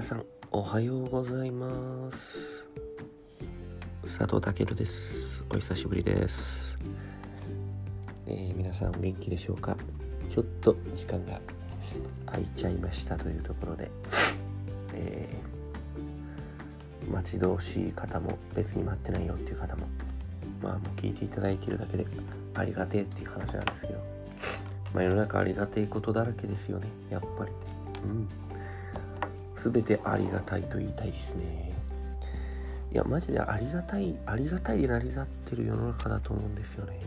皆さんおはようございます。佐藤健です。お久しぶりです、えー皆さんお元気でしょうか？ちょっと時間が空いちゃいましたというところで、えー待ち遠しい方も別に待ってないよっていう方もまあもう聞いていただいているだけでありがてえっていう話なんですけど。まあ世の中ありがてえことだらけですよねやっぱり。うん。全てありがたいと言いたいですね。いやマジでありがたいありがたいで成り立ってる世の中だと思うんですよね。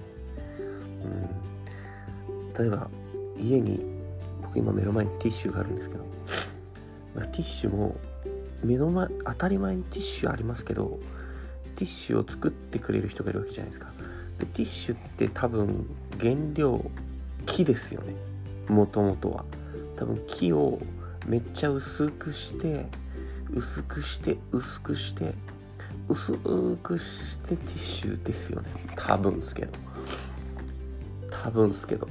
うん。例えば家に僕今目の前にティッシュがあるんですけど、まあ、ティッシュも目の前当たり前にティッシュありますけどティッシュを作ってくれる人がいるわけじゃないですか。でティッシュって多分原料木ですよね。もともとは。多分木をめっちゃ薄くして薄くして薄くして薄くしてティッシュですよね。多分っすけど。多分っすけど。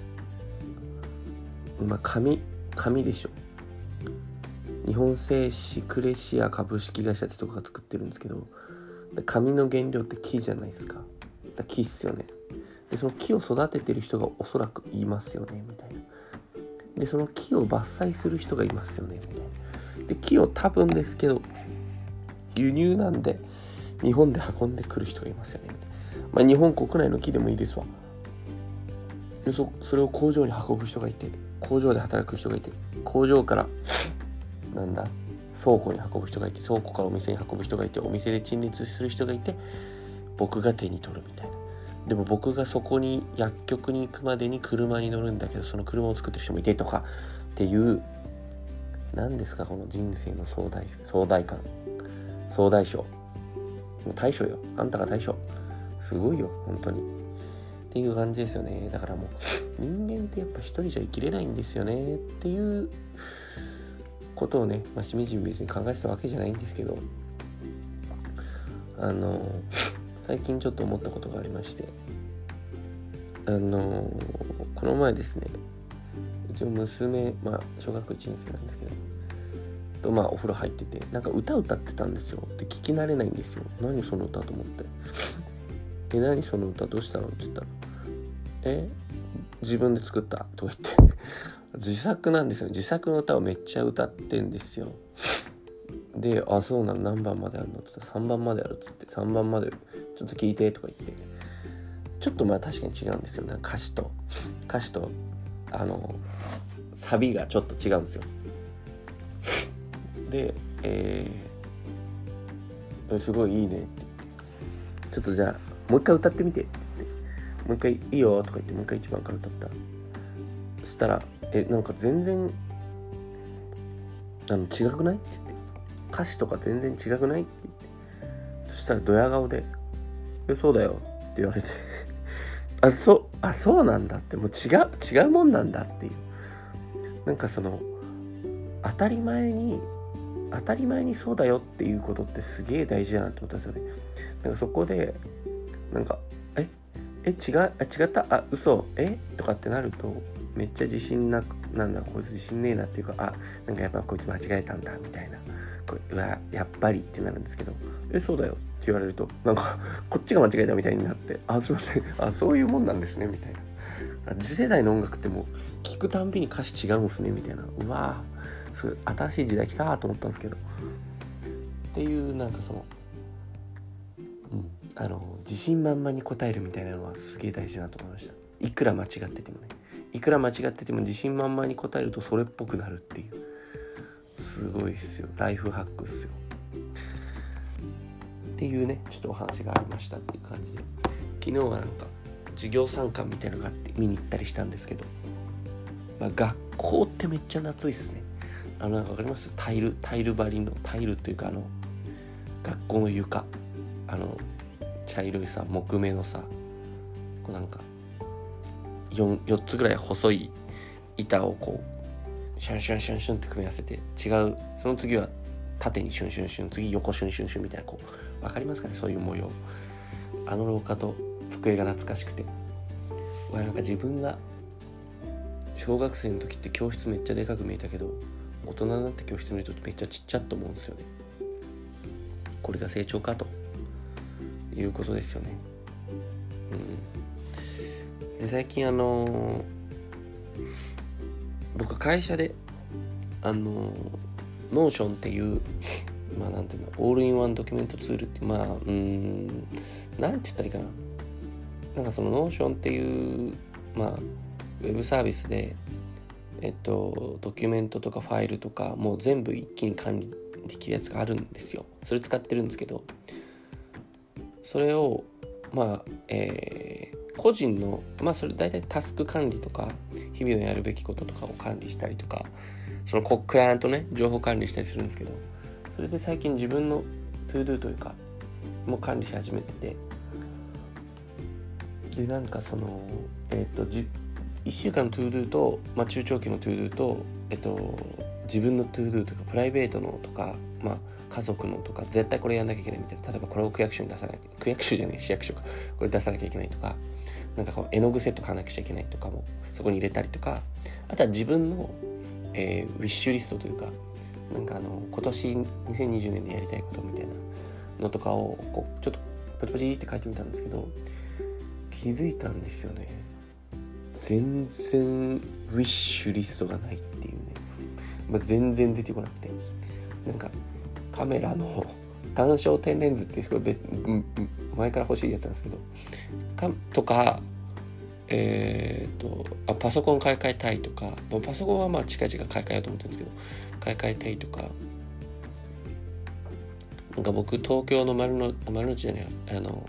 まあ紙紙でしょ。日本製紙クレシア株式会社ってとこが作ってるんですけど紙の原料って木じゃないですか。だ木っすよね。でその木を育ててる人がおそらくいますよねみたいな。でその木を伐採する人がいますよねみたいな。で木を多分ですけど輸入なんで日本で運んでくる人がいますよねまあ日本国内の木でもいいですわ。でそそれを工場に運ぶ人がいて工場で働く人がいて工場から なんだ倉庫に運ぶ人がいて倉庫からお店に運ぶ人がいてお店で陳列する人がいて僕が手に取るみたいな。でも僕がそこに薬局に行くまでに車に乗るんだけどその車を作ってる人もいてとかっていう何ですかこの人生の壮大壮大感。壮大賞もう大将よ。あんたが大将。すごいよ本当に。っていう感じですよね。だからもう人間ってやっぱ一人じゃ生きれないんですよね。っていうことをね、まあ、しみじみ別に考えてたわけじゃないんですけど。あの最近ちょっと思ったことがありまして。あのこの前ですねうちの娘まあ小学1年生なんですけどとまあお風呂入っててなんか歌歌ってたんですよ。で聞き慣れないんですよ。何その歌と思って「え何その歌どうしたの?」って言ったら「え自分で作った?」とか言って。自作なんですよ。自作の歌をめっちゃ歌ってんですよ。で「あそうなの。何番まであるの?」って言ったら「3番まである」っつって「3番までちょっと聞いて」とか言って。ちょっとまあ確かに違うんですよ。ね歌詞と歌詞とあのサビがちょっと違うんですよ。でえー、すごいいいねって。ちょっとじゃあもう一回歌ってみてって。もう一回いいよとか言ってもう一回一番から歌った。そしたらえなんか全然あの違くないって言って。歌詞とか全然違くないって言って。そしたらドヤ顔で「えそうだよ」って言われてあそうあそうなんだって。もう違う違うもんなんだっていう。なんかその当たり前に当たり前にそうだよっていうことってすげえ大事だなって思ったんですよね。なんかそこでなんか「ええ違うあ違った？あ嘘。え？とかってなるとめっちゃ自信なくなんだこいつ自信ねえなっていうかあなんかやっぱこいつ間違えたんだみたいな。こうわやっぱりってなるんですけどえそうだよって言われるとなんかこっちが間違えたみたいになってあすいません。あそういうもんなんですねみたいな。次世代の音楽ってもう聞くたんびに歌詞違うんすねみたいな。うわすごい新しい時代来たと思ったんですけど。っていうなんかそのうん。あの自信満々に答えるみたいなのはすげえ大事だなと思いました。いくら間違っててもね。いくら間違ってても自信満々に答えるとそれっぽくなるっていう。すごいっすよ。ライフハックっすよ。っていうねちょっとお話がありましたっていう感じで。昨日はなんか授業参観みたいなのがあって見に行ったりしたんですけど、まあ、学校ってめっちゃ夏いっすね。あのなんかわかります？タイルタイル張りのタイルっていうかあの学校の床。あの茶色いさ木目のさこうなんか 4, 4つぐらい細い板をこうシュンシュンシュンシュンって組み合わせて違うその次は縦にシュンシュンシュン次横シュンシュンシュンみたいなこう分かりますかね？そういう模様。あの廊下と机が懐かしくて。わなんか自分が小学生の時って教室めっちゃでかく見えたけど大人になって教室見るとめっちゃちっちゃっと思うんですよね。これが成長かということですよね。うん。で最近あの、僕会社であの Notion っていうまあなんていうのオールインワンドキュメントツールってまあうんなんて言ったらいいかな。なんかその Notion っていうまあウェブサービスでえっとドキュメントとかファイルとかもう全部一気に管理できるやつがあるんですよ。それ使ってるんですけどそれをまあえー、個人のまあそれ大体タスク管理とか日々のやるべきこととかを管理したりとかそのクライアントね情報管理したりするんですけどそれで最近自分の ToDo というかもう管理し始めててでなんかそのえっ、ー、と1週間の ToDo と、まあ、中長期の ToDo とえっ、ー、と自分の ToDo とかプライベートのとかまあ家族のとか絶対これやんなきゃいけないみたいな例えばこれを区役所に出さない区役所じゃない市役所かこれ出さなきゃいけないとかなんかこの絵の具セット買わなくちゃいけないとかもそこに入れたりとかあとは自分の、えー、ウィッシュリストというかなんかあの今年2020年でやりたいことみたいなのとかをこうちょっとポチポチって書いてみたんですけど気づいたんですよね。全然ウィッシュリストがないっていうね、まあ、全然出てこなくて。なんかカメラの単焦点レンズっていうすごい前から欲しいやつなんですけどかとかえーと、あパソコン買い替えたいとかパソコンはまあ近々買い替えようと思ってるんですけど買い替えたいとかなんか僕東京の丸の丸の内じゃないあの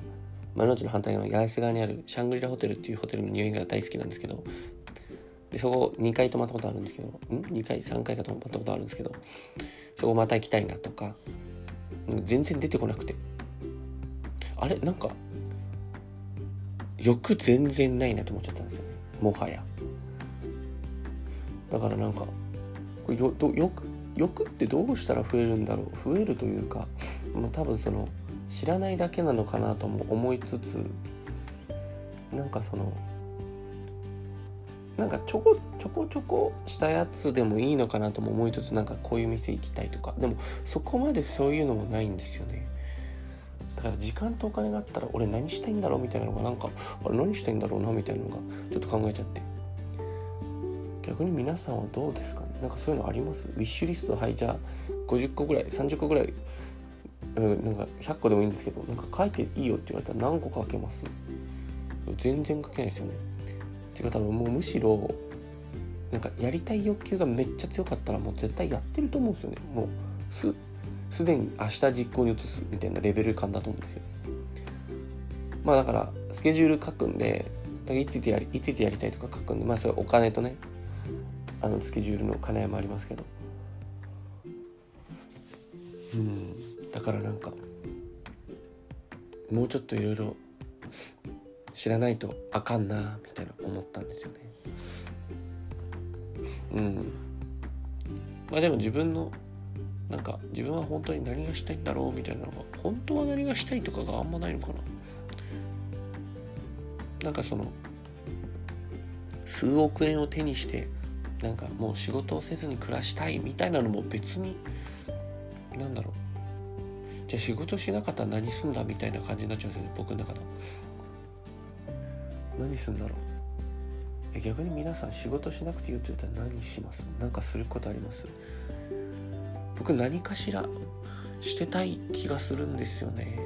丸の内の反対側の八重洲側にあるシャングリラホテルっていうホテルの匂いが大好きなんですけどでそこ2回泊まったことあるんですけどん？2回？3回か泊まったことあるんですけどそこまた行きたいなとか全然出てこなくて。あれ？なんか欲全然ないなと思っちゃったんですよね。もはや。だからなんかこれよど欲欲ってどうしたら増えるんだろう？増えるというか、まあ、多分その知らないだけなのかなとも思いつつなんかそのなんかちょこちょこちょこしたやつでもいいのかなとも思いつつなんかこういう店行きたいとか。でもそこまでそういうのもないんですよね。だから時間とお金があったら俺何したいんだろうみたいなのがなんかあれ何したいんだろうなみたいなのがちょっと考えちゃって。逆に皆さんはどうですかね？なんかそういうのあります？ウィッシュリストはいじゃあ50個ぐらい30個ぐらい、うん、なんか100個でもいいんですけどなんか書いていいよって言われたら何個書けます？全然書けないですよね。ていうか多分もうむしろなんかやりたい欲求がめっちゃ強かったらもう絶対やってると思うんですよねもうすすでに明日実行に移すみたいなレベル感だと思うんですよ。まあだからスケジュール書くんでいついつやりいついつやりたいとか書くんでまあそれお金とねあのスケジュールの兼ね合いもありますけどうんだからなんかもうちょっといろいろ知らないとあかんなみたいな思ったんですよね。うん。まあでも自分のなんか自分は本当に何がしたいんだろうみたいなのが本当は何がしたいとかがあんまないのかな。なんかその数億円を手にしてなんかもう仕事をせずに暮らしたいみたいなのも別になんだろう。じゃあ仕事しなかったら何すんだみたいな感じになっちゃうんですよね僕の中で何すんだろう？逆に皆さん仕事しなくていいって言ったら何します？なんかすることあります？僕何かしらしてたい気がするんですよね。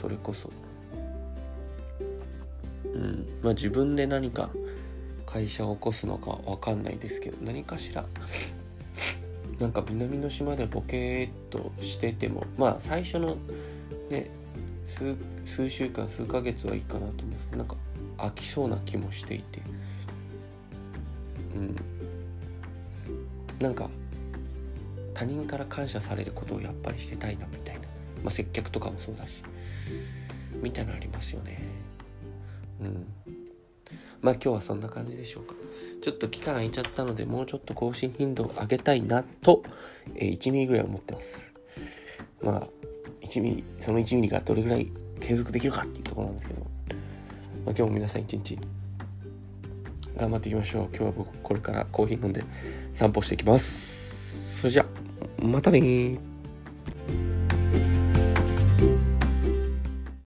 それこそ。うん。まあ自分で何か会社を起こすのかわかんないですけど何かしら。なんか南の島でボケーっとしててもまあ最初のね数数週間数ヶ月はいいかなと思うんですけどなんか飽きそうな気もしていてうん。なんか他人から感謝されることをやっぱりしてたいなみたいな、まあ、接客とかもそうだしみたいなのありますよね。うん。まあ今日はそんな感じでしょうか。ちょっと期間空いちゃったのでもうちょっと更新頻度を上げたいなと、えー、1ミリぐらい思ってます。まあ1ミリその1ミリがどれぐらい継続できるかっていうところなんですけど、まあ、今日も皆さん一日頑張っていきましょう。今日は僕これからコーヒー飲んで散歩していきます。それじゃまたね